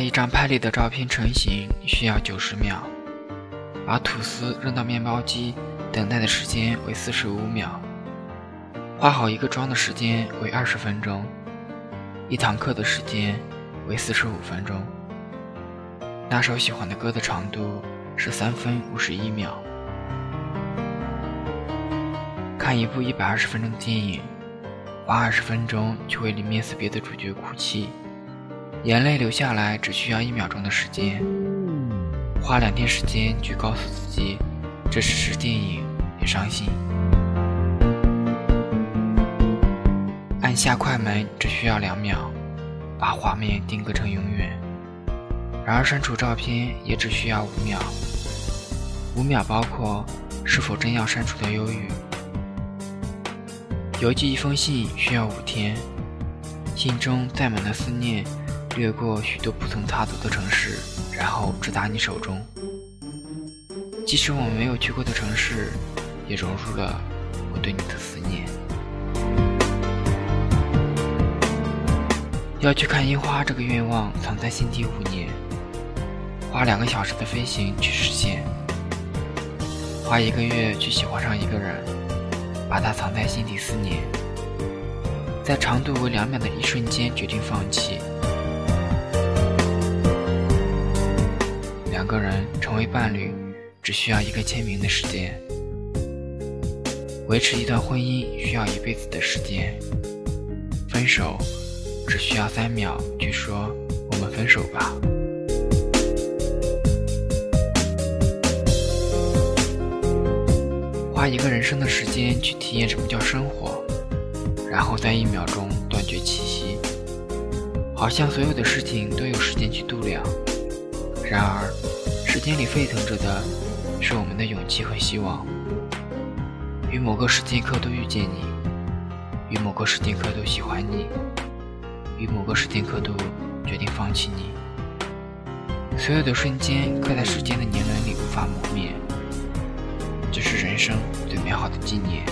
一张拍立得照片成型需要九十秒，把吐司扔到面包机等待的时间为四十五秒，画好一个妆的时间为二十分钟，一堂课的时间为四十五分钟。那首喜欢的歌的长度是三分五十一秒。看一部一百二十分钟的电影，花二十分钟去为里面死别的主角哭泣，眼泪流下来只需要一秒钟的时间。花两天时间去告诉自己，这只是电影，别伤心。按下快门只需要两秒，把画面定格成永远。然而删除照片也只需要五秒，五秒包括是否真要删除的忧郁。邮寄一封信需要五天，信中载满了思念，掠过许多不曾踏足的城市，然后直达你手中。即使我们没有去过的城市，也融入了我对你的思念。要去看樱花这个愿望藏在心底五年，花两个小时的飞行去实现，花一个月去喜欢上一个人。把它藏在心底四年，在长度为两秒的一瞬间决定放弃。两个人成为伴侣，只需要一个签名的时间；维持一段婚姻需要一辈子的时间。分手只需要三秒，去说我们分手吧。花一个人生的时间去体验什么叫生活，然后在一秒钟断绝气息，好像所有的事情都有时间去度量。然而，时间里沸腾着的是我们的勇气和希望。与某个时间刻度遇见你，与某个时间刻度喜欢你，与某个时间刻度决定放弃你。所有的瞬间刻在时间的年轮里，无法磨灭。这是人生最美好的纪念。